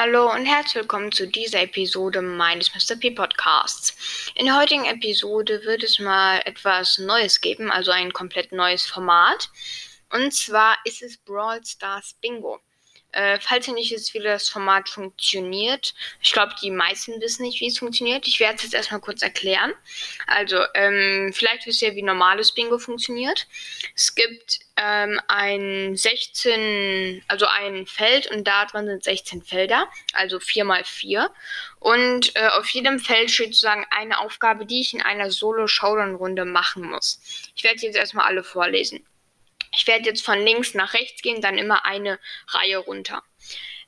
Hallo und herzlich willkommen zu dieser Episode meines Mr. P Podcasts. In der heutigen Episode wird es mal etwas Neues geben, also ein komplett neues Format. Und zwar ist es Brawl Stars Bingo. Äh, falls ihr nicht wisst, wie das Format funktioniert, ich glaube, die meisten wissen nicht, wie es funktioniert. Ich werde es jetzt erstmal kurz erklären. Also, ähm, vielleicht wisst ihr, wie normales Bingo funktioniert. Es gibt ähm, ein 16, also ein Feld und da drin sind 16 Felder, also 4 mal 4. Und äh, auf jedem Feld steht sozusagen eine Aufgabe, die ich in einer Solo-Showdown-Runde machen muss. Ich werde jetzt erstmal alle vorlesen. Ich werde jetzt von links nach rechts gehen, dann immer eine Reihe runter.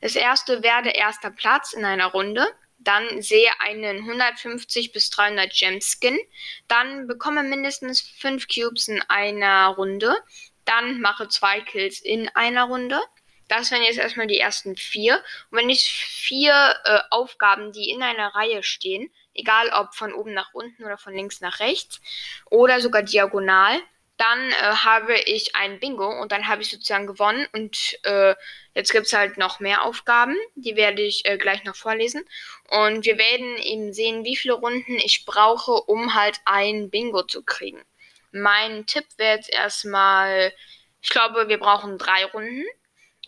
Das erste werde erster Platz in einer Runde. Dann sehe einen 150 bis 300 Gem Skin. Dann bekomme mindestens 5 Cubes in einer Runde. Dann mache zwei Kills in einer Runde. Das wären jetzt erstmal die ersten vier. Und wenn ich vier äh, Aufgaben, die in einer Reihe stehen, egal ob von oben nach unten oder von links nach rechts oder sogar diagonal, dann äh, habe ich ein Bingo und dann habe ich sozusagen gewonnen. Und äh, jetzt gibt es halt noch mehr Aufgaben, die werde ich äh, gleich noch vorlesen. Und wir werden eben sehen, wie viele Runden ich brauche, um halt ein Bingo zu kriegen. Mein Tipp wäre jetzt erstmal, ich glaube, wir brauchen drei Runden.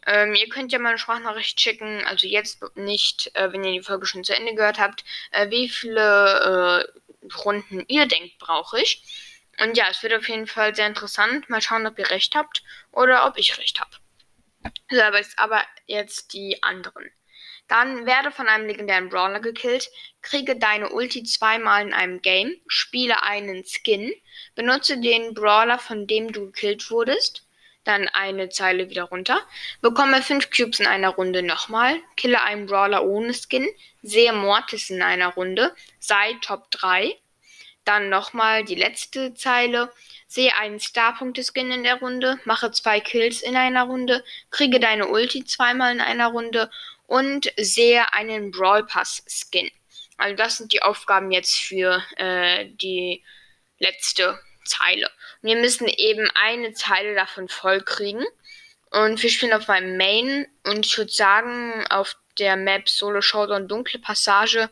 Ähm, ihr könnt ja mal eine Sprachnachricht schicken, also jetzt nicht, äh, wenn ihr die Folge schon zu Ende gehört habt, äh, wie viele äh, Runden ihr denkt, brauche ich. Und ja, es wird auf jeden Fall sehr interessant. Mal schauen, ob ihr recht habt oder ob ich recht habe. So, aber jetzt, aber jetzt die anderen. Dann werde von einem legendären Brawler gekillt, kriege deine Ulti zweimal in einem Game, spiele einen Skin, benutze den Brawler, von dem du gekillt wurdest, dann eine Zeile wieder runter, bekomme 5 Cubes in einer Runde nochmal, kille einen Brawler ohne Skin, sehe Mortis in einer Runde, sei Top 3, dann nochmal die letzte Zeile. Sehe einen Starpunkte-Skin in der Runde, mache zwei Kills in einer Runde, kriege deine Ulti zweimal in einer Runde und sehe einen Brawl Pass Skin. Also das sind die Aufgaben jetzt für äh, die letzte Zeile. wir müssen eben eine Zeile davon voll kriegen. Und wir spielen auf meinem Main und ich würde sagen, auf der Map Solo Showdown Dunkle Passage,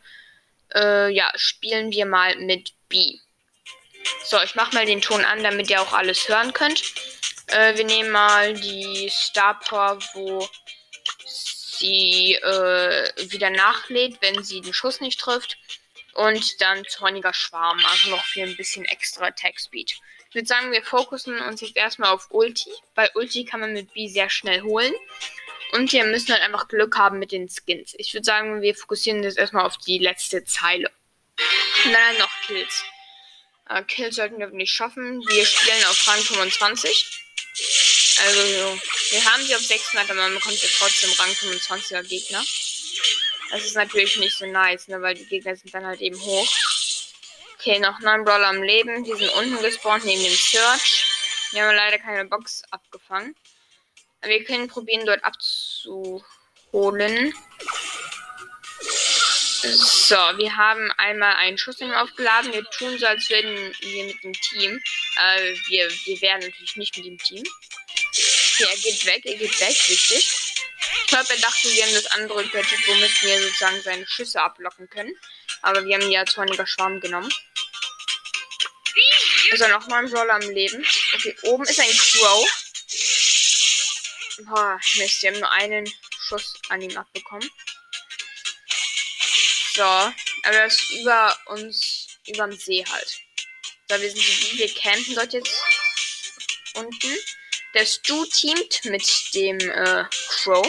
äh, ja, spielen wir mal mit B. So, ich mache mal den Ton an, damit ihr auch alles hören könnt. Äh, wir nehmen mal die Star Power, wo sie äh, wieder nachlädt, wenn sie den Schuss nicht trifft. Und dann zorniger Schwarm, also noch für ein bisschen extra Attack Speed. Ich würde sagen, wir fokussen uns jetzt erstmal auf Ulti. Weil Ulti kann man mit B sehr schnell holen. Und wir müssen halt einfach Glück haben mit den Skins. Ich würde sagen, wir fokussieren jetzt erstmal auf die letzte Zeile. Dann noch Kills. Äh, Kills sollten wir nicht schaffen. Wir spielen auf Rang 25. Also, wir haben sie auf 600, aber man bekommt ja trotzdem Rang 25er Gegner. Das ist natürlich nicht so nice, ne, weil die Gegner sind dann halt eben hoch. Okay, noch 9 Brawler am Leben. Die sind unten gespawnt neben dem Search. Wir haben leider keine Box abgefangen. Aber wir können probieren, dort abzuholen. So, wir haben einmal einen Schuss aufgeladen. Wir tun so, als würden wir mit dem Team. Äh, wir, wir werden natürlich nicht mit dem Team. Okay, er geht weg, er geht weg, wichtig. Ich glaube, er dachte, wir haben das andere Gadget, womit wir sozusagen seine Schüsse ablocken können. Aber wir haben ja zorniger Schwarm genommen. Also nochmal ein Brawler am Leben. Okay, oben ist ein Crow. Boah, Mist, wir haben nur einen Schuss an ihm abbekommen. So, aber das ist über uns, über dem See halt. So, wir sind die, wir campen dort jetzt unten. Der Stu teamt mit dem äh, Crow.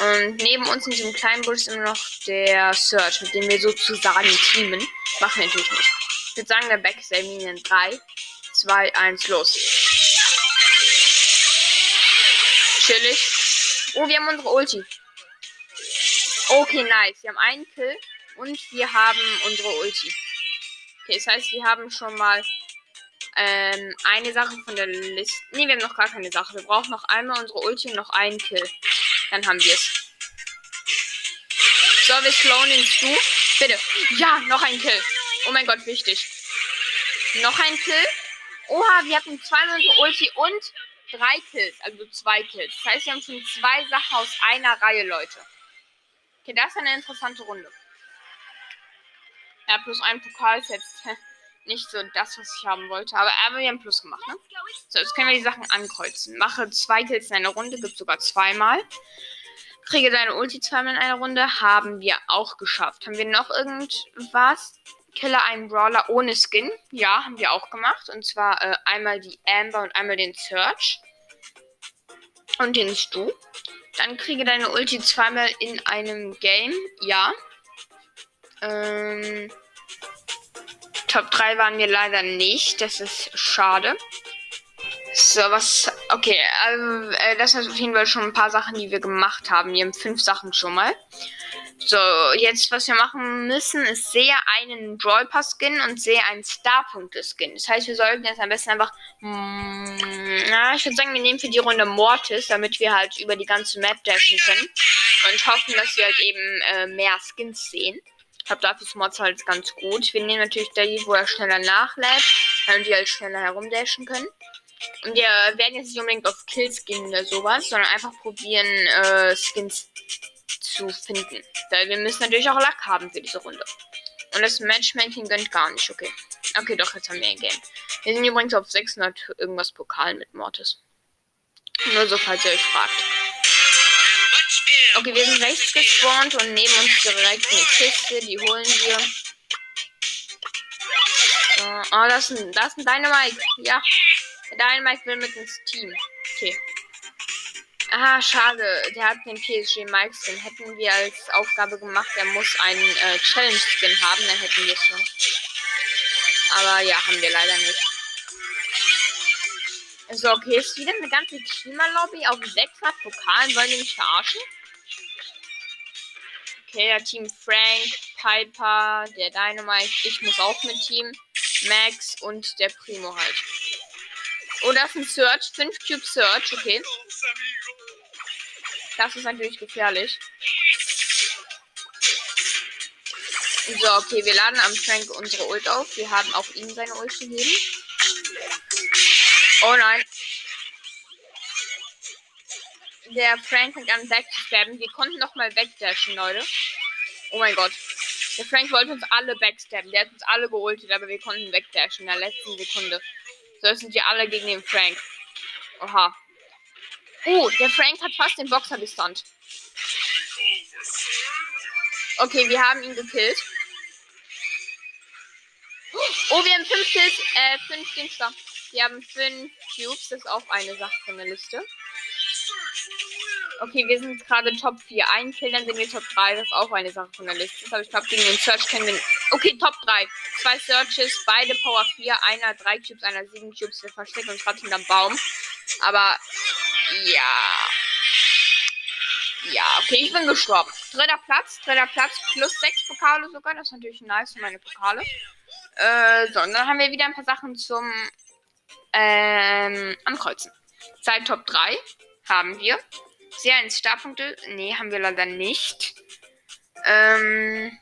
Und neben uns in diesem kleinen Busch ist immer noch der Search, mit dem wir sozusagen teamen. Machen wir natürlich nicht. Ich würde sagen, der Back ist in 3, 2, 1, los. Chillig. Oh, wir haben unsere Ulti. Okay, nice. Wir haben einen Kill. Und wir haben unsere Ulti. Okay, das heißt, wir haben schon mal ähm, eine Sache von der Liste. Ne, wir haben noch gar keine Sache. Wir brauchen noch einmal unsere Ulti und noch einen Kill. Dann haben wir es. So, wir slowen den Stu. Bitte. Ja, noch ein Kill. Oh mein Gott, wichtig. Noch ein Kill. Oha, wir hatten zweimal unsere Ulti und drei Kills. Also zwei Kills. Das heißt, wir haben schon zwei Sachen aus einer Reihe, Leute. Okay, das ist eine interessante Runde. Ja, plus ein Pokal ist jetzt nicht so das, was ich haben wollte. Aber, aber wir haben Plus gemacht, ne? So, jetzt können wir die Sachen ankreuzen. Mache zwei Kills in einer Runde, gibt sogar zweimal. Kriege deine Ulti zweimal in einer Runde, haben wir auch geschafft. Haben wir noch irgendwas? Killer einen Brawler ohne Skin. Ja, haben wir auch gemacht. Und zwar äh, einmal die Amber und einmal den Search. Und den Stu. Dann kriege deine Ulti zweimal in einem Game. Ja. Ähm, Top 3 waren wir leider nicht. Das ist schade. So, was. Okay, also, äh, das sind auf jeden Fall schon ein paar Sachen, die wir gemacht haben. Wir haben fünf Sachen schon mal. So, jetzt, was wir machen müssen, ist sehr einen Brawl Pass Skin und sehr einen Star-Punkte Skin. Das heißt, wir sollten jetzt am besten einfach. Mm, na, ich würde sagen, wir nehmen für die Runde Mortis, damit wir halt über die ganze Map dashen können. Und hoffen, dass wir halt eben äh, mehr Skins sehen. Ich glaube, dafür ist Mods halt ganz gut. Wir nehmen natürlich die, wo er schneller nachlädt, damit wir halt schneller herumdashen können. Und wir werden jetzt nicht unbedingt auf Kills gehen oder sowas, sondern einfach probieren, äh, Skins zu finden. Weil wir müssen natürlich auch Lack haben für diese Runde. Und das Matchmaking gönnt gar nicht, okay. Okay, doch, jetzt haben wir ein Game. Wir sind übrigens auf 600 irgendwas Pokal mit Mortis. Nur so, falls ihr euch fragt. Okay, wir sind rechts gespawnt und neben uns direkt eine Kiste. Die holen wir. So. Oh, das ist ein, das ist ein Dynamite. Ja. Der Dynamite will mit ins Team. Okay. Ah, schade. Der hat den PSG Mike Skin. Hätten wir als Aufgabe gemacht, er muss einen äh, Challenge Skin haben, dann hätten wir es schon. Aber ja, haben wir leider nicht. So, okay, ist wieder eine ganze Teamer-Lobby auf 600 Pokalen. Wollen die mich verarschen? Okay, Team Frank, Piper, der Dynamite, ich muss auch mit Team, Max und der Primo halt. Oh, das ist ein Search, 5 Cube Search, okay. Das ist natürlich gefährlich. So, okay, wir laden am Frank unsere Ult auf. Wir haben auch ihm seine Ult gegeben. Oh nein. Der Frank fängt an wegzustabben. Wir konnten noch mal wegdashen, Leute. Oh mein Gott. Der Frank wollte uns alle backstabben. Der hat uns alle geultet, aber wir konnten wegdashen in der letzten Sekunde. So sind wir alle gegen den Frank. Oha. Oh, der Frank hat fast den Boxer gestunt. Okay, wir haben ihn gekillt. Oh, wir haben fünf Kills, äh, fünf Dingster. Wir haben fünf Cubes, das ist auch eine Sache von der Liste. Okay, wir sind gerade Top 4. Ein Kill, dann sind wir Top 3. Das ist auch eine Sache von der Liste. Habe ich glaube gegen den Search kennen wir. Okay, Top 3. Zwei Searches, beide Power 4. Einer 3 Cubes, einer 7 Cubes. Wir verstecken uns gerade hinterm Baum. Aber ja. Ja, okay, ich bin gestorben. Dritter Platz, dritter Platz, plus 6 Pokale sogar. Das ist natürlich nice für meine Pokale. Äh, so, und dann haben wir wieder ein paar Sachen zum ähm, Ankreuzen. Seit Top 3 haben wir sehr ein Starpunkte. Nee, haben wir leider nicht. Ähm.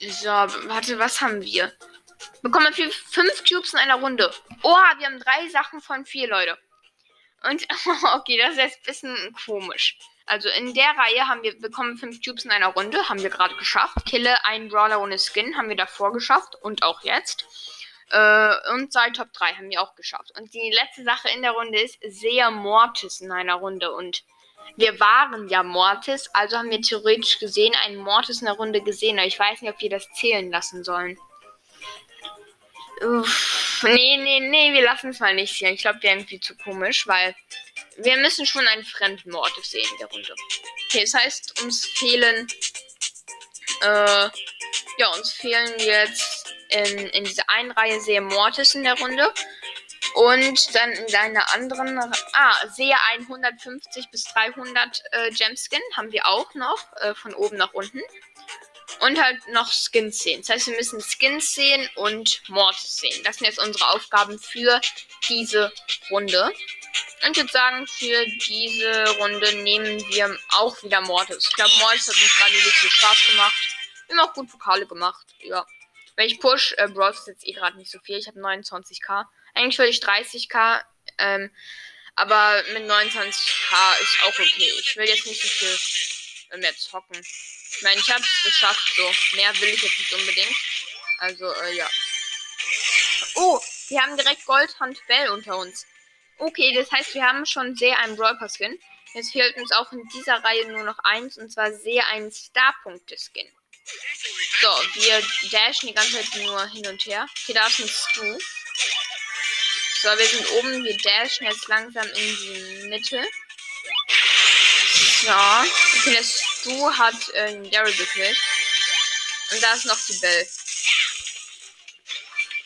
So, warte, was haben wir? Bekommen wir fünf Cubes in einer Runde. Oha, wir haben drei Sachen von vier, Leute. Und, okay, das ist jetzt ein bisschen komisch. Also in der Reihe haben wir bekommen fünf Cubes in einer Runde, haben wir gerade geschafft. Kille einen Brawler ohne Skin haben wir davor geschafft und auch jetzt. Äh, und seit Top 3 haben wir auch geschafft. Und die letzte Sache in der Runde ist sehr Mortis in einer Runde. Und wir waren ja Mortis, also haben wir theoretisch gesehen einen Mortis in der Runde gesehen. Aber ich weiß nicht, ob wir das zählen lassen sollen. Uff, nee, nee, nee, wir lassen es mal nicht sehen. Ich glaube, wir irgendwie zu komisch, weil wir müssen schon einen fremden Mortis sehen in der Runde. Okay, das heißt, uns fehlen. Äh, ja, uns fehlen jetzt in, in dieser einen Reihe sehr Mortis in der Runde. Und dann in einer anderen, ah, sehe 150 bis 300 äh, Gemskin haben wir auch noch, äh, von oben nach unten. Und halt noch Skins sehen. Das heißt, wir müssen Skins sehen und Mortis sehen. Das sind jetzt unsere Aufgaben für diese Runde. Und ich würde sagen, für diese Runde nehmen wir auch wieder Mortis. Ich glaube, Mortis hat uns gerade wirklich Spaß gemacht. Wir haben auch gut Pokale gemacht. Ja. Wenn ich push, äh, Brawl ist jetzt eh gerade nicht so viel. Ich habe 29k. Eigentlich will ich 30k. Ähm, aber mit 29k ist auch okay. Ich will jetzt nicht so viel mehr zocken. Ich meine, ich habe es geschafft, so. Mehr will ich jetzt nicht unbedingt. Also, äh, ja. Oh, wir haben direkt Goldhand Bell unter uns. Okay, das heißt, wir haben schon sehr einen Brawl Pass Skin. Jetzt fehlt uns auch in dieser Reihe nur noch eins, und zwar sehr ein Star-Punkte-Skin. So, wir dashen die ganze Zeit nur hin und her. Okay, da ist ein Stu. So, wir sind oben. Wir dashen jetzt langsam in die Mitte. So. Okay, der Stu hat äh, Daryl gekillt. Und da ist noch die Bell.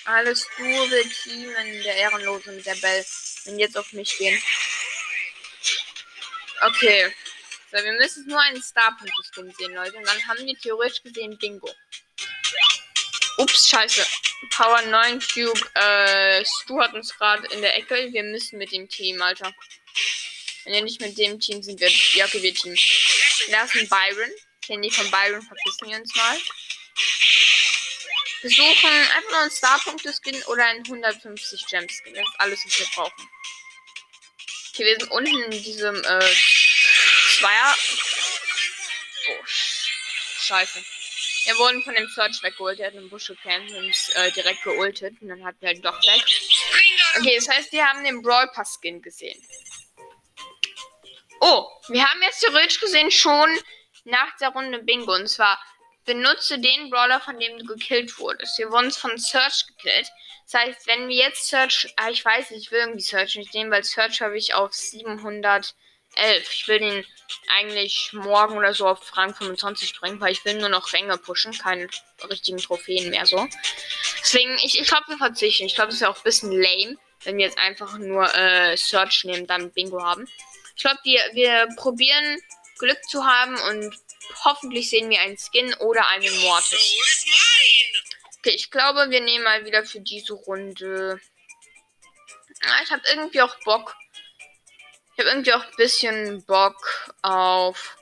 Alles du will teamen, der Ehrenlose mit der Bell. Und jetzt auf mich gehen. Okay. So, wir müssen nur einen Star-Punkte-Skin sehen, Leute. Und dann haben wir theoretisch gesehen Bingo. Ups, scheiße. Power 9 Cube. Äh, Stu hat uns gerade in der Ecke. Wir müssen mit dem Team, Alter. Wenn wir nicht mit dem Team sind, wir. Ja, okay, wir Team. Da ist ein Byron. Die von Byron verpissen wir uns mal. Wir suchen einfach nur einen Star-Punkte-Skin oder einen 150 Gem-Skin. Das ist alles, was wir brauchen. Okay, wir sind unten in diesem äh, Zweier. Oh, scheiße. Wir wurden von dem Search weggeholt. Der hat einen Busch gecampt und äh, direkt geultet. Und dann hat er halt doch weg. Okay, das heißt, wir haben den Brawl Pass Skin gesehen. Oh, wir haben jetzt theoretisch gesehen schon nach der Runde Bingo. Und zwar benutze den Brawler, von dem du gekillt wurdest. Wir wurden von Search gekillt. Das heißt, wenn wir jetzt Search. Ah, ich weiß nicht, ich will irgendwie Search nicht nehmen, weil Search habe ich auf 711. Ich will den eigentlich morgen oder so auf Rang 25 bringen, weil ich will nur noch Ränge pushen, keine richtigen Trophäen mehr so. Deswegen, ich, ich glaube, wir verzichten. Ich glaube, es ist ja auch ein bisschen lame, wenn wir jetzt einfach nur äh, Search nehmen, dann Bingo haben. Ich glaube, wir, wir probieren Glück zu haben und hoffentlich sehen wir einen Skin oder einen Mortis. Okay, ich glaube, wir nehmen mal wieder für diese Runde. Ah, ich habe irgendwie auch Bock. Ich habe irgendwie auch ein bisschen Bock auf.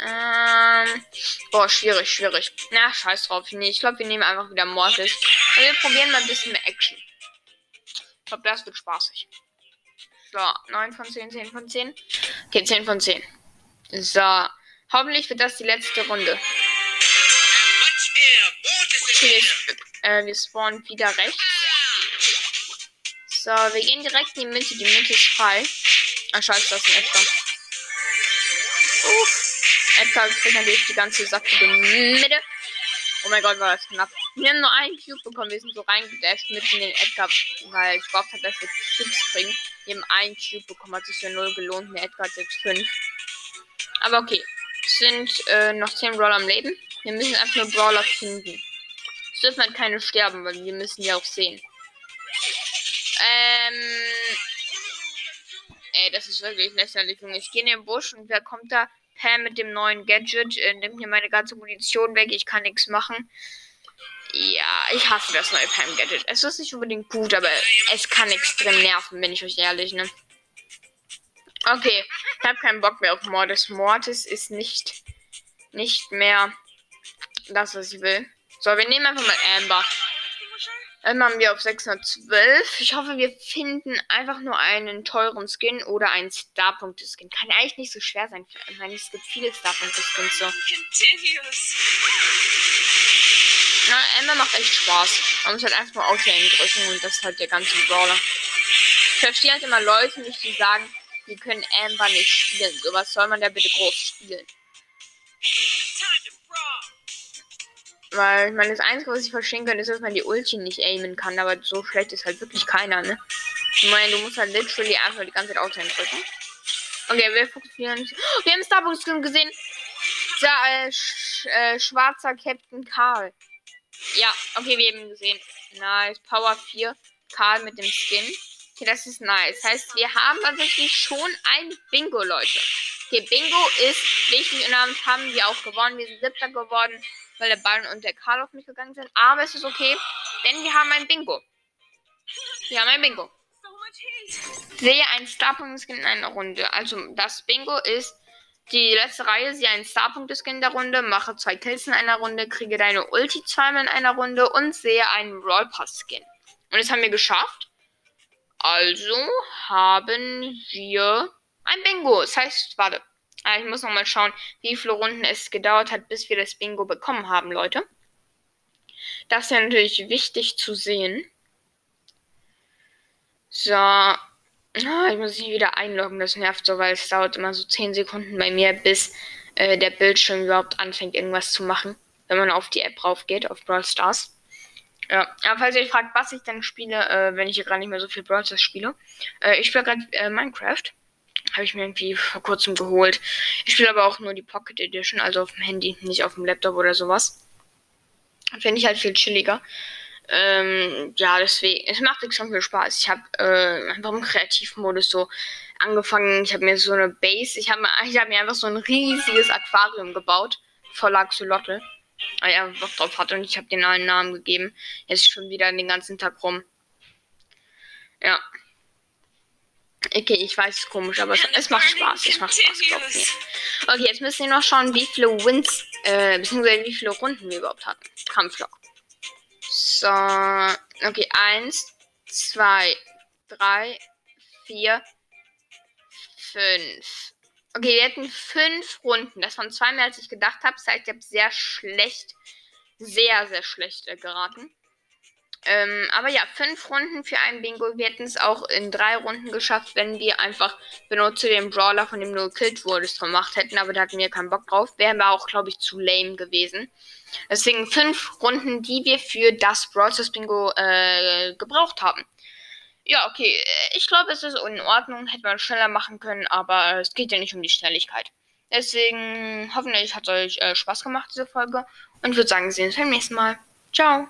Ähm. Boah, schwierig, schwierig. Na, scheiß drauf. Nee, ich glaube, wir nehmen einfach wieder Mortis. Und wir probieren mal ein bisschen mehr Action. Ich glaube, das wird spaßig. So, 9 von 10, 10 von 10. Okay, 10 von 10. So. Hoffentlich wird das die letzte Runde. Okay, äh, wir spawnen wieder rechts. So, wir gehen direkt in die Mitte. Die Mitte ist frei. Ah, scheiße, das ist ein Edgar. Uff. Edgar kriegt natürlich die ganze sackige Mitte. Oh mein Gott, war das knapp. Wir haben nur einen Cube bekommen. Wir sind so reingedasht mitten in den Edgar, weil ich gehofft habe, dass wir Cubes kriegen. Wir haben einen Cube bekommen, hat sich ja null gelohnt. Der Edgar hat jetzt fünf. Aber okay. Es sind äh, noch 10 Brawler am Leben. Wir müssen einfach nur Brawler finden. Es dürfen halt keine sterben, weil wir müssen ja auch sehen. Ähm. Ey, das ist wirklich lächerlich. Ich gehe in den Busch und wer kommt da? Pam mit dem neuen Gadget. Äh, nimmt mir meine ganze Munition weg. Ich kann nichts machen. Ja, ich hasse das neue Pam Gadget. Es ist nicht unbedingt gut, aber es kann extrem nerven, bin ich euch ehrlich, ne? Okay, ich habe keinen Bock mehr auf Mortis. Mortis ist nicht, nicht mehr das, was ich will. So, wir nehmen einfach mal Amber. Dann haben wir auf 612. Ich hoffe, wir finden einfach nur einen teuren Skin oder einen Star-Punkte-Skin. Kann eigentlich nicht so schwer sein. Ich meine, es gibt viele Star-Punkte-Skins so. Na, Amber macht echt Spaß. Man muss halt einfach nur Auto drücken und das ist halt der ganze Brawler. Ich verstehe halt immer Leute nicht, die sagen, wir können Amber nicht spielen. So was soll man da bitte groß spielen? Weil, ich meine, das Einzige, was ich verstehen kann, ist, dass man die Ulti nicht aimen kann. Aber so schlecht ist halt wirklich keiner, ne? Ich meine, du musst halt literally einfach die ganze Zeit Auto drücken. Okay, wir fokussieren. Oh, wir haben Starbucks gesehen. Der äh, sch äh, schwarzer Captain Karl. Ja, okay, wir haben ihn gesehen. Nice. Power 4. Karl mit dem Skin. Okay, das ist nice. Heißt, wir haben tatsächlich schon ein Bingo, Leute. Okay, Bingo ist wichtig und damit haben wir auch gewonnen. Wir sind siebter geworden, weil der Ball und der Karl auf mich gegangen sind. Aber es ist okay, denn wir haben ein Bingo. Wir haben ein Bingo. Sehe einen Starpunkt-Skin in einer Runde. Also das Bingo ist die letzte Reihe. Sehe einen Starpunkt-Skin in der Runde. Mache zwei Kills in einer Runde. Kriege deine Ulti zweimal in einer Runde. Und sehe einen Roll Pass-Skin. Und das haben wir geschafft. Also haben wir ein Bingo. Das heißt, warte. Aber ich muss noch mal schauen, wie viele Runden es gedauert hat, bis wir das Bingo bekommen haben, Leute. Das ist ja natürlich wichtig zu sehen. So. Oh, ich muss mich wieder einloggen, das nervt so, weil es dauert immer so 10 Sekunden bei mir, bis äh, der Bildschirm überhaupt anfängt, irgendwas zu machen. Wenn man auf die App rauf geht, auf Brawl Stars. Ja, aber falls ihr euch fragt, was ich denn spiele, äh, wenn ich hier gerade nicht mehr so viel Brawl Stars spiele. Äh, ich spiele gerade äh, Minecraft. Habe ich mir irgendwie vor kurzem geholt. Ich spiele aber auch nur die Pocket Edition, also auf dem Handy, nicht auf dem Laptop oder sowas. Finde ich halt viel chilliger. Ähm, ja, deswegen, es macht schon viel Spaß. Ich habe äh, einfach im Kreativmodus so angefangen. Ich habe mir so eine Base, ich habe hab mir einfach so ein riesiges Aquarium gebaut, voller Axolotl. Weil er Bock drauf hatte und ich habe den einen Namen gegeben. Jetzt schon wieder den ganzen Tag rum. Ja. Okay, ich weiß, es ist komisch, aber es, es macht Spaß. Es macht Spaß, glaubt mir. Okay, jetzt müssen wir noch schauen, wie viele Wins, äh, beziehungsweise wie viele Runden wir überhaupt hatten. Kampflog. So, okay, eins, zwei, drei, vier, fünf. Okay, wir hatten fünf Runden. Das waren zwei mehr, als ich gedacht habe. Das heißt, ich habe sehr schlecht, sehr, sehr schlecht äh, geraten. Ähm, aber ja, fünf Runden für ein Bingo. Wir hätten es auch in drei Runden geschafft, wenn wir einfach benutze den Brawler, von dem du gekillt wurdest, gemacht hätten. Aber da hatten wir keinen Bock drauf. Wären wir auch, glaube ich, zu lame gewesen. Deswegen fünf Runden, die wir für das Brawl Bingo äh, gebraucht haben. Ja, okay. Ich glaube, es ist in Ordnung. Hätte man schneller machen können, aber es geht ja nicht um die Schnelligkeit. Deswegen hoffentlich hat es euch äh, Spaß gemacht, diese Folge. Und würde sagen, wir sehen uns beim nächsten Mal. Ciao.